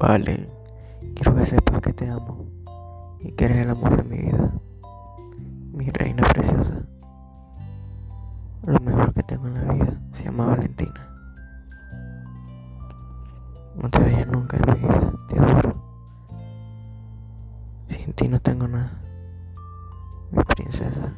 Vale, quiero que sepas que te amo y que eres el amor de mi vida, mi reina preciosa. Lo mejor que tengo en la vida se llama Valentina. No te vayas nunca en mi vida, te adoro. Sin ti no tengo nada, mi princesa.